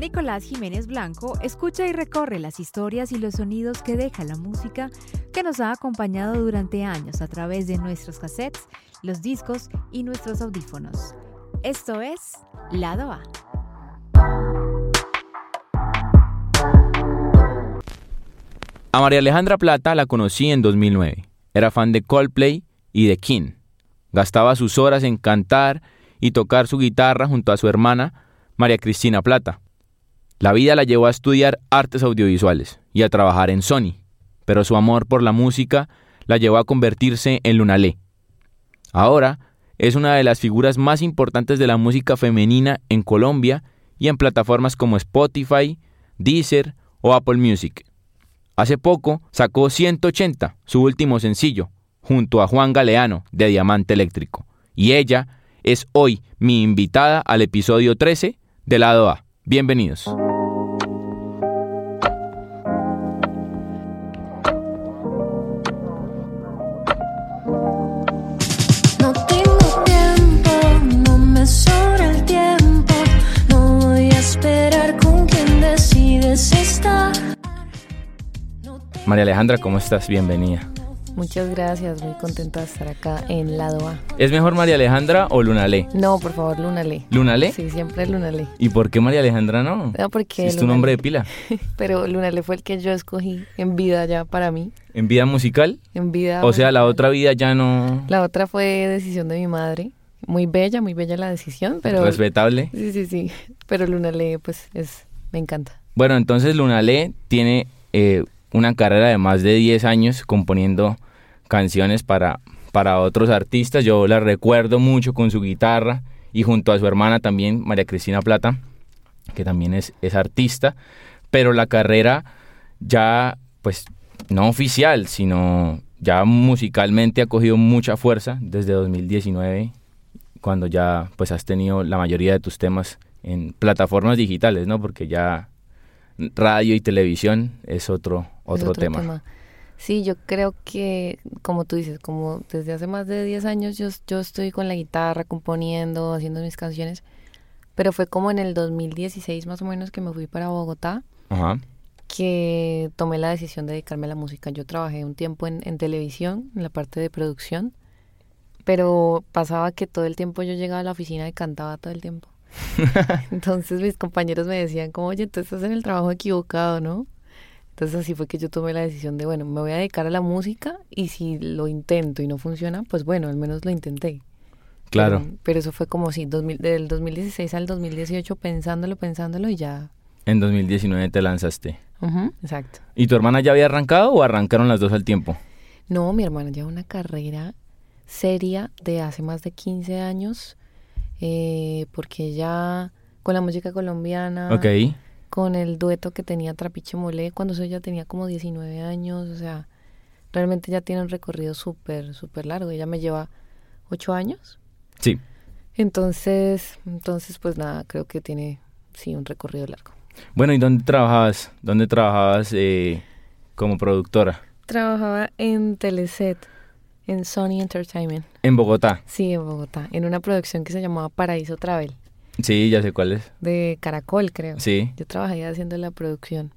Nicolás Jiménez Blanco escucha y recorre las historias y los sonidos que deja la música que nos ha acompañado durante años a través de nuestros cassettes, los discos y nuestros audífonos. Esto es Lado A. A María Alejandra Plata la conocí en 2009. Era fan de Coldplay y de King. Gastaba sus horas en cantar y tocar su guitarra junto a su hermana, María Cristina Plata. La vida la llevó a estudiar artes audiovisuales y a trabajar en Sony, pero su amor por la música la llevó a convertirse en Lunalé. Ahora es una de las figuras más importantes de la música femenina en Colombia y en plataformas como Spotify, Deezer o Apple Music. Hace poco sacó 180, su último sencillo, junto a Juan Galeano de Diamante Eléctrico, y ella es hoy mi invitada al episodio 13 de Lado A. Bienvenidos. María Alejandra, ¿cómo estás? Bienvenida. Muchas gracias, muy contenta de estar acá en Lado A. ¿Es mejor María Alejandra o Lunalé? No, por favor, Lunalé. ¿Lunalé? Sí, siempre Lunalé. ¿Y por qué María Alejandra no? No, porque... Es tu nombre de pila. Pero Lunalé fue el que yo escogí en vida ya para mí. ¿En vida musical? En vida. O sea, la otra vida ya no... La otra fue decisión de mi madre. Muy bella, muy bella la decisión, pero... Respetable. Sí, sí, sí. Pero Lunalé, pues, es... Me encanta. Bueno, entonces Lunalé tiene... Eh, una carrera de más de 10 años componiendo canciones para, para otros artistas. Yo la recuerdo mucho con su guitarra y junto a su hermana también, María Cristina Plata, que también es, es artista. Pero la carrera ya, pues, no oficial, sino ya musicalmente ha cogido mucha fuerza desde 2019, cuando ya pues has tenido la mayoría de tus temas en plataformas digitales, ¿no? Porque ya radio y televisión es otro, otro, tema. Sí, yo creo que, como tú dices, como desde hace más de 10 años yo, yo estoy con la guitarra, componiendo, haciendo mis canciones, pero fue como en el 2016 más o menos que me fui para Bogotá, que tomé la decisión de dedicarme a la música. Yo trabajé un tiempo en, en televisión, en la parte de producción, pero pasaba que todo el tiempo yo llegaba a la oficina y cantaba todo el tiempo. Entonces mis compañeros me decían como, oye, tú estás en el trabajo equivocado, ¿no? Entonces así fue que yo tomé la decisión de, bueno, me voy a dedicar a la música y si lo intento y no funciona, pues bueno, al menos lo intenté. Claro. Pero, eso fue como si del 2016 al 2018 pensándolo, pensándolo y ya. En 2019 te lanzaste. exacto. ¿Y tu hermana ya había arrancado o arrancaron las dos al tiempo? No, mi hermana lleva una carrera seria de hace más de 15 años eh, porque ella con la música colombiana, con el dueto que tenía Trapiche Molé, cuando ella tenía como 19 años, o sea, realmente ya tiene un recorrido súper, súper largo. Ella me lleva 8 años. Sí. Entonces, entonces, pues nada, creo que tiene, sí, un recorrido largo. Bueno, ¿y dónde trabajabas? ¿Dónde trabajabas eh, como productora? Trabajaba en Teleset en Sony Entertainment. ¿En Bogotá? Sí, en Bogotá, en una producción que se llamaba Paraíso Travel. Sí, ya sé cuál es. De Caracol, creo. Sí. Yo trabajé haciendo la producción.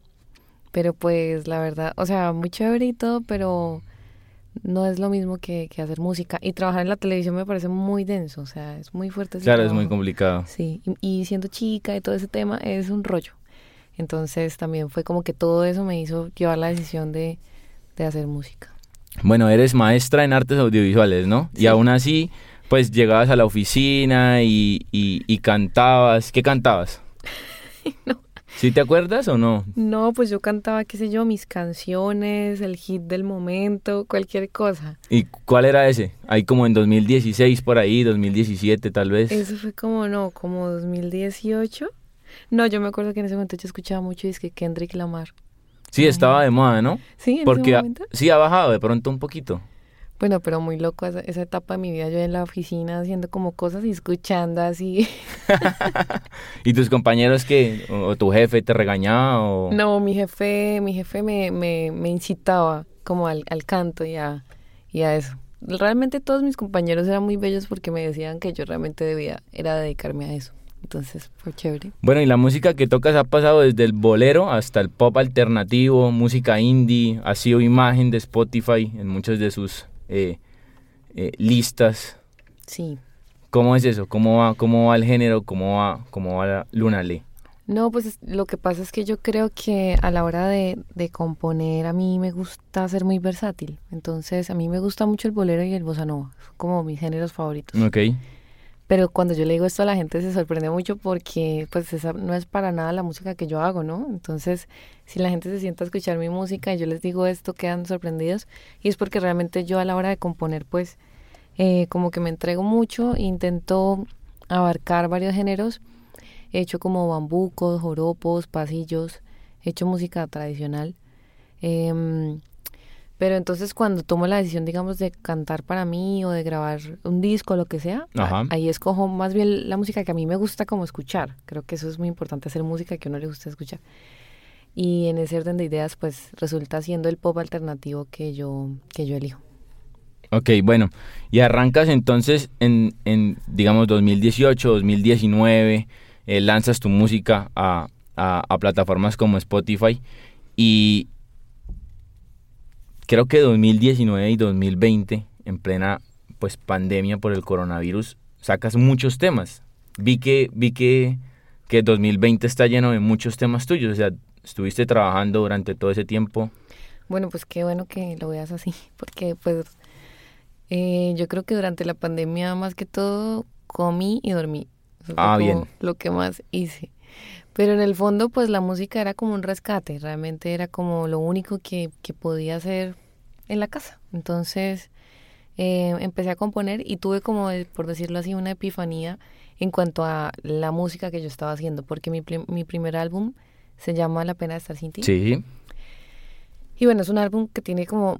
Pero pues la verdad, o sea, muy chévere y todo, pero no es lo mismo que, hacer música. Y trabajar en la televisión me parece muy denso, o sea, es muy fuerte. claro, es muy complicado. Sí, y, siendo chica y todo ese tema es un rollo. Entonces también fue como que todo eso me hizo llevar la decisión de hacer música. Bueno, eres maestra en artes audiovisuales, ¿no? Y aún así, pues llegabas a la oficina y, y, cantabas. ¿Qué cantabas? no. ¿Sí te acuerdas o no? No, pues yo cantaba, qué sé yo, mis canciones, el hit del momento, cualquier cosa. ¿Y cuál era ese? Ahí como en 2016 por ahí, 2017 tal vez. Eso fue como, no, como 2018. No, yo me acuerdo que en ese momento yo escuchaba mucho disque Kendrick Lamar. Sí, estaba de moda, ¿no? Sí, en Porque ese sí ha bajado de pronto un poquito. Bueno, pero muy loco esa, etapa de mi vida, yo en la oficina haciendo como cosas y escuchando así. ¿Y tus compañeros que o, tu jefe te regañaba o...? No, mi jefe, mi jefe me, me, me incitaba como al, al canto y a, y a eso. Realmente todos mis compañeros eran muy bellos porque me decían que yo realmente debía, era dedicarme a eso. Entonces fue chévere. Bueno, y la música que tocas ha pasado desde el bolero hasta el pop alternativo, música indie, ha sido imagen de Spotify en muchas de sus eh, eh, listas. Sí. ¿Cómo es eso? ¿Cómo va, cómo va el género? ¿Cómo va, cómo va la Luna Le? No, pues lo que pasa es que yo creo que a la hora de, de, componer a mí me gusta ser muy versátil. Entonces a mí me gusta mucho el bolero y el bossa nova, son como mis géneros favoritos. Ok. Pero cuando yo le digo esto a la gente se sorprende mucho porque pues esa no es para nada la música que yo hago, ¿no? Entonces si la gente se sienta a escuchar mi música y yo les digo esto quedan sorprendidos y es porque realmente yo a la hora de componer pues eh, como que me entrego mucho, intento abarcar varios géneros He hecho como bambucos, joropos, pasillos, he hecho música tradicional. Em, pero entonces cuando tomo la decisión, digamos, de cantar para mí o de grabar un disco, lo que sea, ahí escojo más bien la música que a mí me gusta como escuchar. Creo que eso es muy importante, hacer música que a uno le gusta escuchar. Y en ese orden de ideas, pues resulta siendo el pop alternativo que yo, que yo elijo. Ok, bueno, y arrancas entonces en, en digamos, 2018, 2019 eh, lanzas tu música a, plataformas como Spotify y creo que 2019 y 2020, en plena pues pandemia por el coronavirus, sacas muchos temas. Vi que, vi que, que 2020 está lleno de muchos temas tuyos, o sea, estuviste trabajando durante todo ese tiempo. Bueno, pues qué bueno que lo veas así, porque pues eh, yo creo que durante la pandemia más que todo comí y dormí ah, bien. Lo que más hice. Pero en el fondo, pues la música era como un rescate, realmente era como lo único que, que podía hacer en la casa. Entonces eh, empecé a componer y tuve como, por decirlo así, una epifanía en cuanto a la música que yo estaba haciendo, porque mi, mi primer álbum se llama La pena de estar sin ti. Sí. Y bueno, es un álbum que tiene como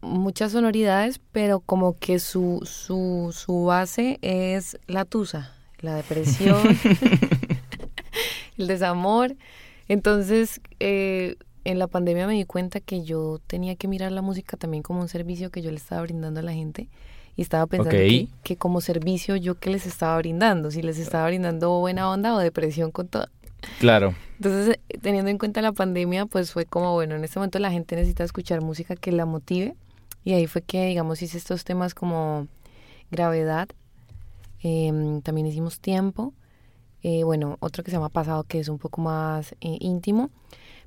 muchas sonoridades, pero como que su, su, su base es la tusa, la depresión, el desamor. Entonces, eh, en la pandemia me di cuenta que yo tenía que mirar la música también como un servicio que yo le estaba brindando a la gente. Y estaba pensando que, como servicio yo que les estaba brindando, si les estaba brindando buena onda o depresión con todo. Claro. Entonces, teniendo en cuenta la pandemia, pues fue como, bueno, en este momento la gente necesita escuchar música que la motive. Y ahí fue que, digamos, hice estos temas como gravedad Em, también hicimos tiempo. Eh, bueno, otro que se llama Pasado, que es un poco más eh, íntimo.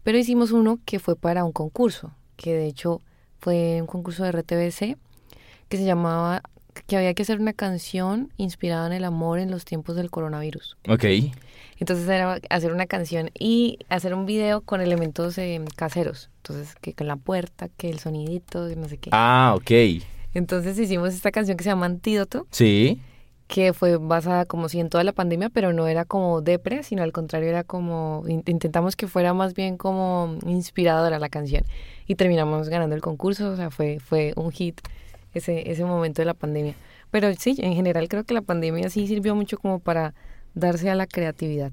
Pero hicimos uno que fue para un concurso, que de hecho fue un concurso de RTBC, que se llamaba, que había que hacer una canción inspirada en el amor en los tiempos del coronavirus. Ok. Entonces era hacer una canción y hacer un video con elementos em, caseros. Entonces, que con la puerta, que el sonidito, no sé qué. Ah, ok. Entonces hicimos esta canción que se llama Antídoto. Sí que fue basada como si en toda la pandemia, pero no era como depre, sino al contrario era como, intentamos que fuera más bien como inspiradora la canción y terminamos ganando el concurso, o sea, fue, fue un hit ese, ese momento de la pandemia. Pero sí, en general creo que la pandemia sí sirvió mucho como para darse a la creatividad.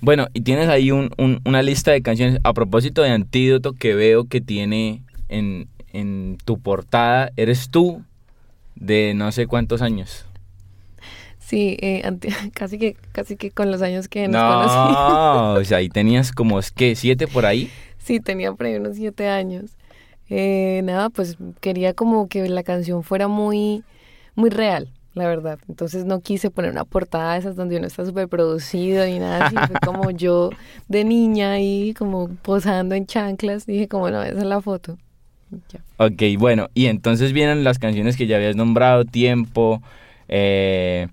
Bueno, y tienes ahí un, una lista de canciones. A propósito de Antídoto que veo que tiene en, en tu portada, eres tú de no sé cuántos años. Sí, eh, casi que casi que con los años que nos no, o sea, ahí tenías como, ¿qué? ¿Siete por ahí? Sí, tenía por ahí unos siete años. Eh, nada, pues quería como que la canción fuera muy, muy real, la verdad. Entonces no quise poner una portada de esas donde uno está súper producido ni nada así. Fue como yo de niña ahí, como posando en chanclas. Dije, como no, esa es la foto. Ya. Ok, bueno, y entonces vienen las canciones que ya habías nombrado, Tiempo, eh,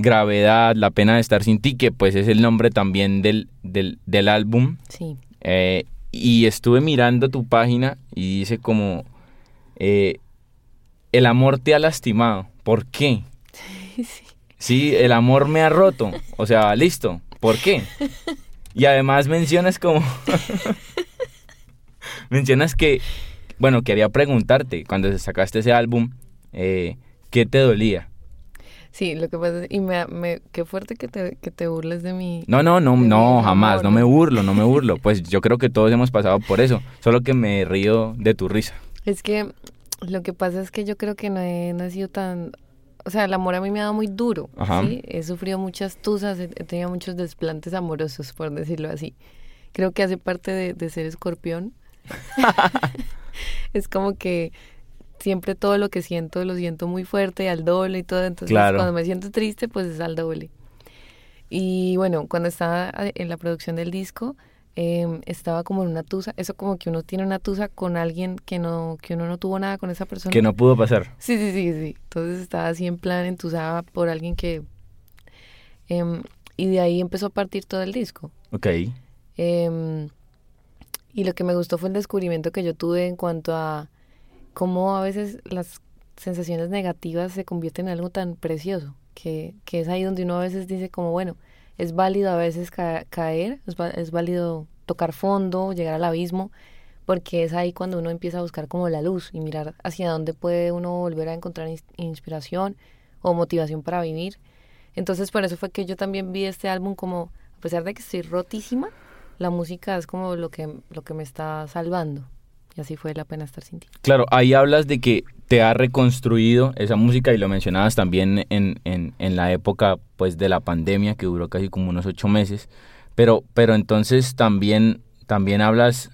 Gravedad, La pena de estar sin ti, que pues es el nombre también del, del, álbum. Sí. Eh, y estuve mirando tu página y dice como, eh, el amor te ha lastimado. ¿Por qué? Sí, sí. sí, el amor me ha roto. O sea, listo. ¿Por qué? Y además mencionas como... mencionas que, bueno, quería preguntarte, cuando sacaste ese álbum, eh, ¿qué te dolía? Sí, lo que pasa es, y me, me, qué fuerte que te, que te burles de mí. No, no, no, no, jamás, no me burlo, no me burlo. Pues yo creo que todos hemos pasado por eso, solo que me río de tu risa. Es que lo que pasa es que yo creo que no he, no he sido tan o sea, el amor a mí me ha dado muy duro, Ajá. ¿sí? He sufrido muchas tusas, he, he tenido muchos desplantes amorosos, por decirlo así. Creo que hace parte de, de ser escorpión. es como que siempre todo lo que siento lo siento muy fuerte, al doble y todo. Entonces, Claro. cuando me siento triste, pues es al doble. Y bueno, cuando estaba eh, en la producción del disco, eh, estaba como en una tusa. Eso como que uno tiene una tusa con alguien que no que uno no tuvo nada con esa persona. Que no pudo pasar. Sí, sí, sí, sí. Entonces estaba así en plan entusada por alguien que... em, y de ahí empezó a partir todo el disco. Ok. Em, y lo que me gustó fue el descubrimiento que yo tuve en cuanto a cómo a veces las sensaciones negativas se convierten en algo tan precioso, que, que es ahí donde uno a veces dice como, bueno, es válido a veces ca- caer, es, es válido tocar fondo, llegar al abismo, porque es ahí cuando uno empieza a buscar como la luz y mirar hacia dónde puede uno volver a encontrar ins- inspiración o motivación para vivir. Entonces por eso fue que yo también vi este álbum como, a pesar de que estoy rotísima, la música es como lo que, lo que me está salvando. Y así fue la pena estar sin ti. Claro, ahí hablas de que te ha reconstruido esa música y lo mencionabas también en, en, la época pues de la pandemia que duró casi como unos ocho meses. Pero, pero entonces también, también hablas,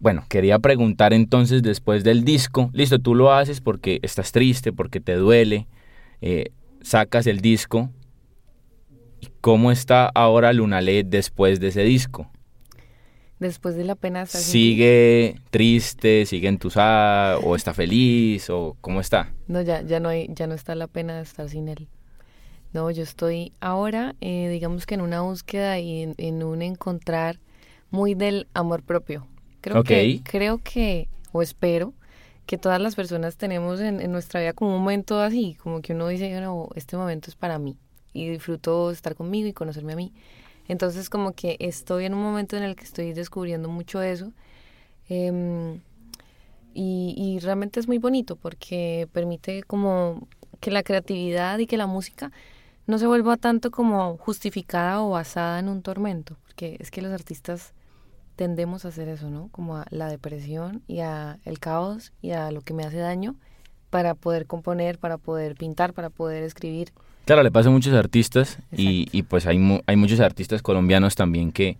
bueno, quería preguntar entonces después del disco, listo, tú lo haces porque estás triste, porque te duele, eh, sacas el disco. ¿Y ¿Cómo está ahora Lunalé después de ese disco? Después de la pena sin. ¿Sigue triste, sigue entusada o está feliz o cómo está? No, ya, ya no hay, ya no está la pena de estar sin él. No, yo estoy ahora, eh, digamos que en una búsqueda y en, en un encontrar muy del amor propio. Creo que, Ok. creo que, o espero, que todas las personas tenemos en, en nuestra vida como un momento así, como que uno dice, no, este momento es para mí y disfruto estar conmigo y conocerme a mí. Entonces como que estoy en un momento en el que estoy descubriendo mucho eso. Em, y, y realmente es muy bonito porque permite como que la creatividad y que la música no se vuelva tanto como justificada o basada en un tormento, porque es que los artistas tendemos a hacer eso, ¿no? Como a la depresión y a el caos y a lo que me hace daño para poder componer, para poder pintar, para poder escribir. Claro, le pasa a muchos artistas y, y, pues hay, mu- hay muchos artistas colombianos también que,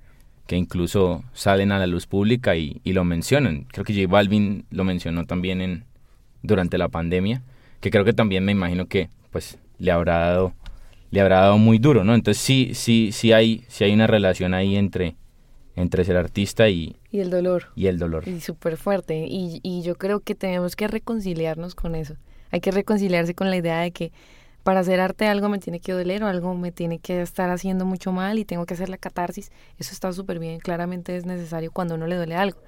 que incluso salen a la luz pública y, y lo mencionan. Creo que J Balvin lo mencionó también en, durante la pandemia, que creo que también me imagino que pues le habrá dado, le habrá dado muy duro, ¿no? Entonces sí, sí, sí hay, sí hay una relación ahí entre, entre ser artista y, Y el dolor. y el dolor. Y súper fuerte. Y, y yo creo que tenemos que reconciliarnos con eso. Hay que reconciliarse con la idea de que para hacer arte algo me tiene que doler o algo me tiene que estar haciendo mucho mal y tengo que hacer la catarsis. Eso está súper bien. Claramente es necesario cuando uno le duele algo.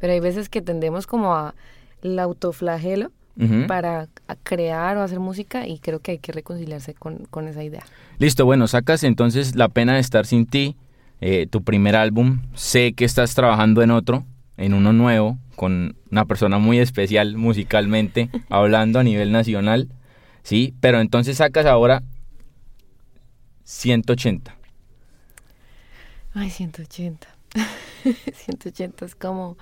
Pero hay veces que tendemos como a el autoflagelo Ujú. para crear o hacer música y creo que hay que reconciliarse con, con esa idea. Listo, bueno, sacas entonces La pena de estar sin ti, eh, tu primer álbum. Sé que estás trabajando en otro, en uno nuevo, con una persona muy especial musicalmente, hablando a nivel nacional, ¿sí? Pero entonces sacas ahora 180. Ay, 180. 180 es como,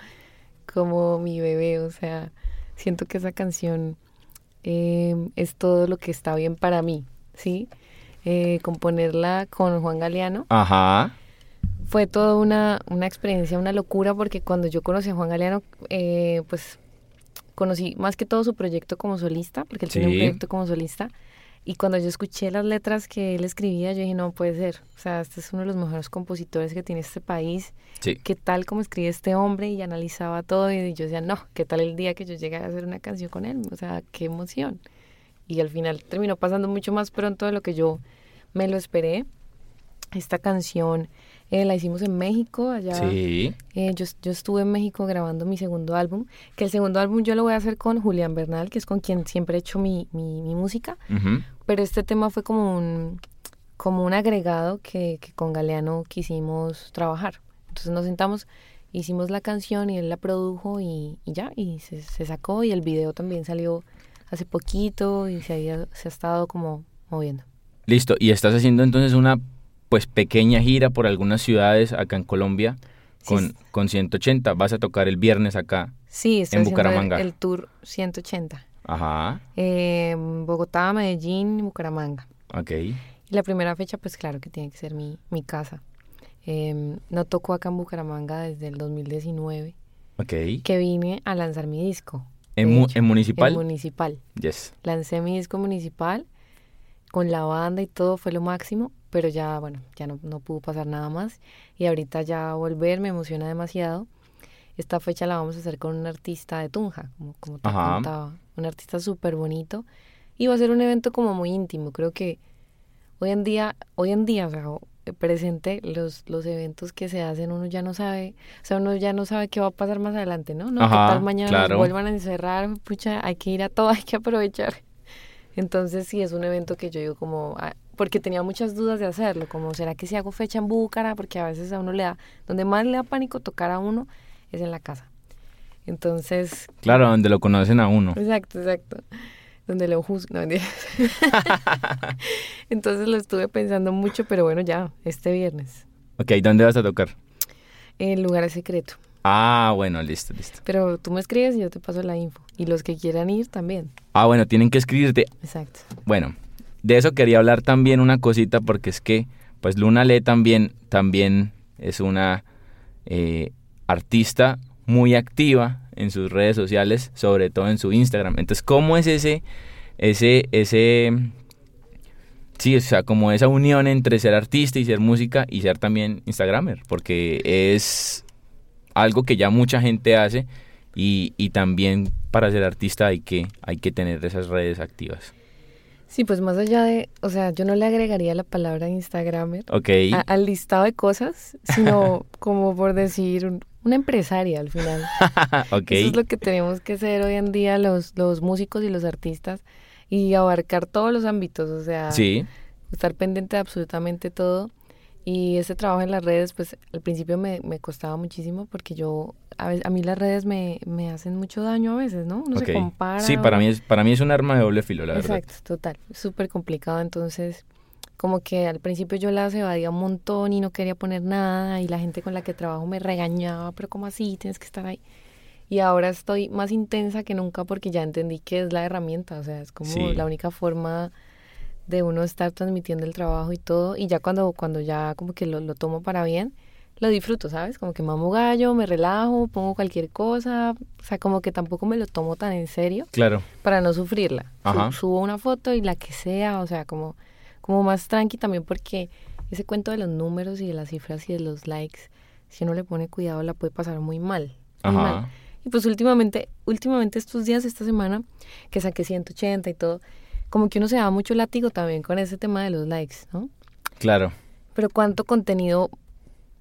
como mi bebé, o sea, siento que esa canción eh, es todo lo que está bien para mí, ¿sí? Eh, componerla con Juan Galeano Ajá. fue toda una, una experiencia, una locura, porque cuando yo conocí a Juan Galeano, eh, pues conocí más que todo su proyecto como solista, porque él tiene un Sí. proyecto como solista. Y cuando yo escuché las letras que él escribía, yo dije, no puede ser. O sea, este es uno de los mejores compositores que tiene este país. Sí. ¿Qué tal como escribe este hombre? Y analizaba todo y yo decía, no, ¿qué tal el día que yo llegue a hacer una canción con él? O sea, qué emoción. Y al final terminó pasando mucho más pronto de lo que yo me lo esperé. Esta canción eh, la hicimos en México, allá. Sí. Eh, yo, yo estuve en México grabando mi segundo álbum, que el segundo álbum yo lo voy a hacer con Julián Bernal, que es con quien siempre he hecho mi, mi, mi música, pero este tema fue como un, como un agregado que, que con Galeano quisimos trabajar. Entonces nos sentamos, hicimos la canción y él la produjo y, y ya, y se, se sacó y el video también salió hace poquito y se, había, se ha estado como moviendo. Listo. Y estás haciendo entonces una pues pequeña gira por algunas ciudades acá en Colombia Sí, con, con 180. Vas a tocar el viernes acá. Sí, estoy En haciendo el- Bucaramanga. el tour 180. Ajá. eh, Bogotá, Medellín Bucaramanga. Ok. Y la primera fecha, pues claro que tiene que ser mi, mi casa. Eh, no tocó acá en Bucaramanga desde el 2019, Ok. que vine a lanzar mi disco. ¿En, mu- hecho, en municipal? En municipal. yes. Lancé mi disco municipal con la banda y todo fue lo máximo, pero ya, bueno, ya no, no pudo pasar nada más. Y ahorita ya volver me emociona demasiado. Esta fecha la vamos a hacer con un artista de Tunja, como, como te Ajá. contaba. Un artista súper bonito. Y va a ser un evento como muy íntimo. Creo que hoy en día, hoy en día, o sea, o- presente, los, los eventos que se hacen, uno ya no sabe, o sea, uno ya no sabe qué va a pasar más adelante, ¿no? No, Ajá, tal mañana nos claro. vuelvan a encerrar, pucha, hay que ir a todo, hay que aprovechar. Entonces sí es un evento que yo digo como, ah, porque tenía muchas dudas de hacerlo, como será que si hago fecha en Búcara, porque a veces a uno le da, donde más le da pánico tocar a uno es en la casa. Entonces, Claro, donde lo conocen a uno. exacto, exacto, donde lo no, mentira. Entonces lo estuve pensando mucho, pero bueno, ya, este viernes, Ok, ¿dónde vas a tocar? el lugar secreto. Ah, bueno, listo, listo. Pero tú me escribes y yo te paso la info. Y los que quieran ir también. Ah, bueno, tienen que escribirte. Exacto. Bueno, de eso quería hablar también una cosita porque es que, pues Luna Lee también, también es una eh, artista muy activa en sus redes sociales, sobre todo en su Instagram. Entonces, ¿cómo es ese, ese, ese, sí, o sea, como esa unión entre ser artista y ser música y ser también Instagramer? Porque es algo que ya mucha gente hace y, y también para ser artista hay que, hay que tener esas redes activas. Sí, pues más allá de, o sea, yo no le agregaría la palabra Instagramer Ok. a- al listado de cosas, sino como por decir un- una empresaria al final. ok. Eso es lo que tenemos que ser hoy en día los, los músicos y los artistas y abarcar todos los ámbitos, o sea, Sí, estar pendiente de absolutamente todo. Y ese trabajo en las redes, pues al principio me, me costaba muchísimo porque yo, a, ve- a mí las redes me, me hacen mucho daño a veces, ¿no? Uno ok. se compara. Sí, para uno- mí es, para mí es un arma de doble filo, la verdad. Exacto, total, súper complicado. Entonces, como que al principio yo las evadía un montón y no quería poner nada y la gente con la que trabajo me regañaba, pero ¿cómo así? Tienes que estar ahí. Y ahora estoy más intensa que nunca porque ya entendí que es la herramienta, o sea, es como Sí. la única forma de uno estar transmitiendo el trabajo y todo. Y ya cuando, cuando ya como que lo, lo tomo para bien, lo disfruto, ¿sabes? Como que mamo gallo, me relajo, pongo cualquier cosa, o sea, como que tampoco me lo tomo tan en serio Claro. para no sufrirla. Su- Ajá. subo una foto y la que sea, o sea, como, como más tranqui también porque ese cuento de los números y de las cifras y de los likes, si uno le pone cuidado la puede pasar muy mal. muy mal. Ajá. Y pues últimamente, últimamente estos días, esta semana, que saqué 180 y todo, como que uno se da mucho látigo también con ese tema de los likes, ¿no? Claro. Pero cuánto contenido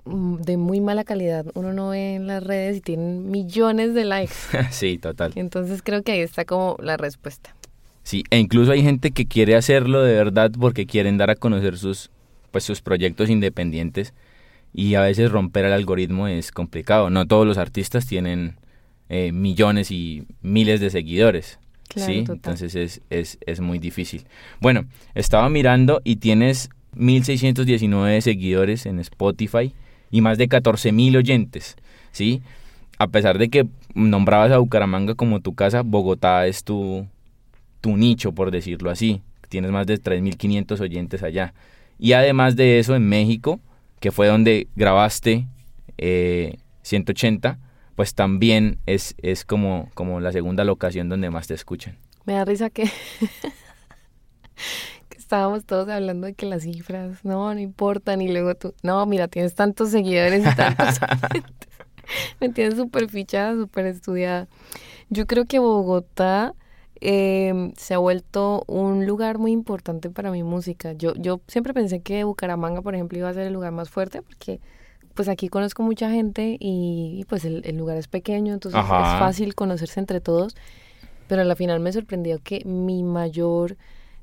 mm, de muy mala calidad uno no ve en las redes y tienen millones de likes. sí, total. Entonces creo que ahí está como la respuesta. Sí, e incluso hay gente que quiere hacerlo de verdad porque quieren dar a conocer sus, pues, sus proyectos independientes y a veces romper el algoritmo es complicado. No todos los artistas tienen eh, millones y miles de seguidores. Claro, sí, total. entonces es, es, es muy difícil. Bueno, estaba mirando y tienes 1619 seguidores en Spotify y más de 14.000 oyentes, ¿sí? A pesar de que nombrabas a Bucaramanga como tu casa, Bogotá es tu, tu nicho, por decirlo así. Tienes más de 3.500 oyentes allá. Y además de eso, en México, que fue donde grabaste eh, 180, pues también es, es como, como la segunda locación donde más te escuchan. Me da risa que, que estábamos todos hablando de que las cifras, no, no importan, y luego tú, no, mira, tienes tantos seguidores y tantos. Me tienes súper fichada, súper estudiada. Yo creo que Bogotá eh, se ha vuelto un lugar muy importante para mi música. Yo, yo siempre pensé que Bucaramanga, por ejemplo, iba a ser el lugar más fuerte porque pues aquí conozco mucha gente y, y, pues el, el lugar es pequeño, entonces Ajá. es fácil conocerse entre todos. Pero a la final me sorprendió que mi mayor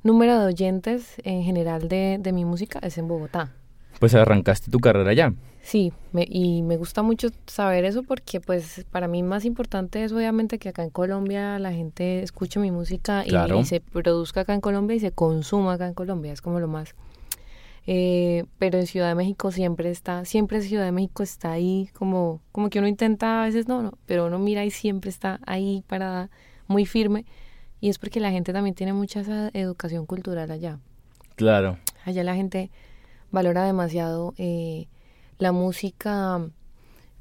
número de oyentes en general de, de mi música es en Bogotá. Pues arrancaste tu carrera allá. Sí, me, y me gusta mucho saber eso porque pues para mí más importante es obviamente que acá en Colombia la gente escuche mi música y, y se produzca acá en Colombia y se consuma acá en Colombia, es como lo más. Eh, pero en Ciudad de México siempre está, siempre Ciudad de México está ahí como, como que uno intenta, a veces no, no, pero uno mira y siempre está ahí parada, muy firme. Y es porque la gente también tiene mucha esa educación cultural allá. Claro. Allá la gente valora demasiado eh, la música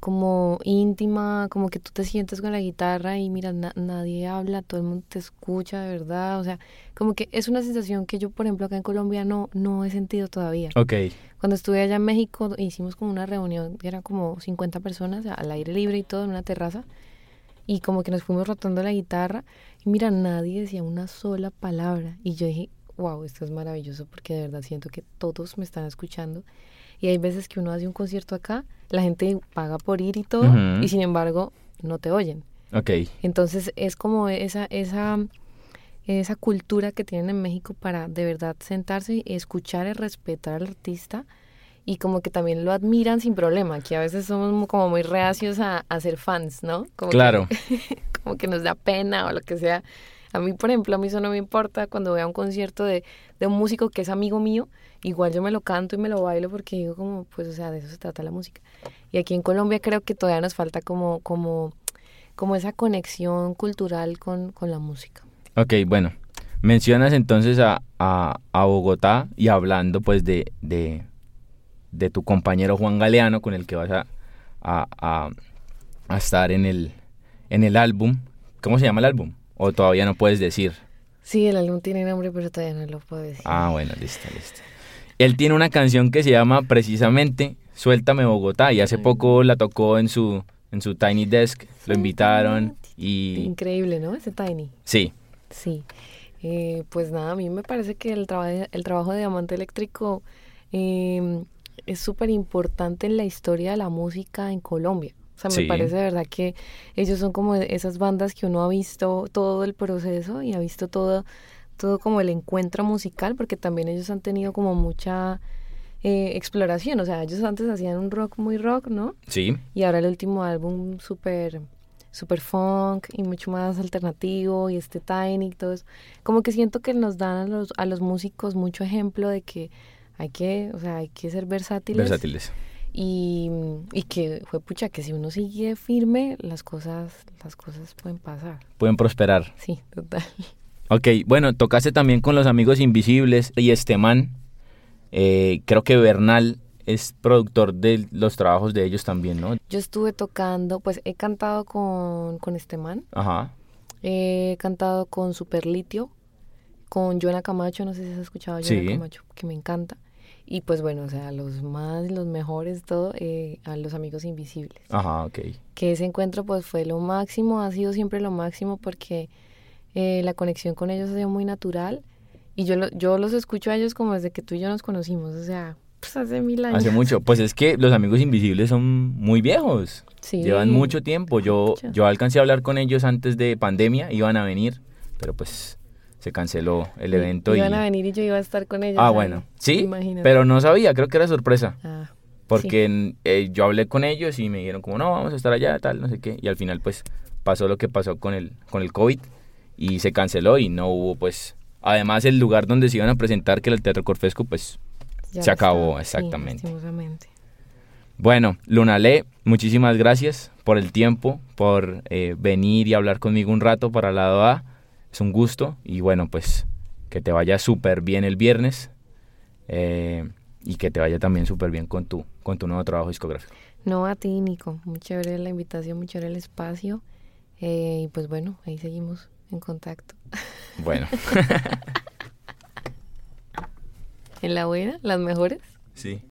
como íntima, como que tú te sientes con la guitarra y mira, nadie habla, todo el mundo te escucha de verdad, o sea, como que es una sensación que yo, por ejemplo, acá en Colombia no, no he sentido todavía. Ok. Cuando estuve allá en México hicimos como una reunión, eran como 50 personas al aire libre y todo en una terraza, y como que nos fuimos rotando la guitarra, y mira, nadie decía una sola palabra, y yo dije, wow, esto es maravilloso porque de verdad siento que todos me están escuchando y hay veces que uno hace un concierto acá, la gente paga por ir y todo, y sin embargo no te oyen. Ok. Entonces es como esa, esa, esa cultura que tienen en México para de verdad sentarse y escuchar y respetar al artista y como que también lo admiran sin problema, que a veces somos como muy reacios a, a ser fans, ¿no? Como claro. como que nos da pena o lo que sea. A mí, por ejemplo, a mí eso no me importa cuando vea un concierto de, de un músico que es amigo mío, igual yo me lo canto y me lo bailo porque digo como, pues, o sea, de eso se trata la música. Y aquí en Colombia creo que todavía nos falta como, como, como esa conexión cultural con, con la música. Ok, bueno, mencionas entonces a, a, a Bogotá y hablando pues de, de, de, tu compañero Juan Galeano con el que vas a, a, a estar en el, en el álbum. ¿Cómo se llama el álbum? ¿O todavía no puedes decir? Sí, el álbum tiene nombre, pero todavía no lo puedo decir. Ah, bueno, listo, listo. Él tiene una canción que se llama precisamente Suéltame Bogotá y hace poco la tocó en su, en su Tiny Desk, lo invitaron y... Increíble, ¿no? Ese Tiny. Sí. Sí. Eh, pues nada, a mí me parece que el, trabajo el trabajo de Diamante Eléctrico em, es súper importante en la historia de la música en Colombia. O sea, me parece de verdad que ellos son como esas bandas que uno ha visto todo el proceso y ha visto todo, todo como el encuentro musical, porque también ellos han tenido como mucha eh, exploración. O sea, ellos antes hacían un rock muy rock, ¿no? Sí. Y ahora el último álbum súper super funk y mucho más alternativo y este tiny y todo eso. Como que siento que nos dan a los, a los músicos mucho ejemplo de que hay que, o sea, hay que ser versátiles. Versátiles y, y que fue pucha que si uno sigue firme las cosas las cosas pueden pasar. Pueden prosperar. Sí total. Ok, bueno tocaste también con los amigos invisibles y este man eh, creo que Bernal es productor de los trabajos de ellos también no yo estuve tocando pues he cantado con con este man ajá. He cantado con Superlitio con Joana Camacho no sé si has escuchado a Joana Camacho que me encanta y pues bueno, o sea, los más, los mejores, todo, eh, a los amigos invisibles. Ajá, ok. Que ese encuentro pues fue lo máximo, ha sido siempre lo máximo porque eh, la conexión con ellos ha sido muy natural y yo, yo los escucho a ellos como desde que tú y yo nos conocimos, o sea, pues hace mil años. Hace mucho, pues es que los amigos invisibles son muy viejos. Sí. Llevan mucho tiempo. Yo, yo alcancé a hablar con ellos antes de pandemia, iban a venir, pero pues se canceló el evento. Iban a venir y yo iba a estar con ellos. Ah, bueno, sí, pero no sabía, creo que era sorpresa. Ah, porque eh, yo hablé con ellos y me dijeron como, no, vamos a estar allá, tal, no sé qué. Y al final, pues, pasó lo que pasó con el, con el COVID y se canceló y no hubo, pues, además el lugar donde se iban a presentar, que era el Teatro Corfesco, pues, se acabó, exactamente. bueno, Lunale, muchísimas gracias por el tiempo, por eh, venir y hablar conmigo un rato para el lado A es un gusto y bueno, pues que te vaya súper bien el viernes eh, y que te vaya también súper bien con tu, con tu nuevo trabajo discográfico. No, a ti, Nico. Muy chévere la invitación, muy chévere el espacio. Eh, y pues bueno, ahí seguimos en contacto. Bueno. ¿En la buena? ¿Las mejores? Sí.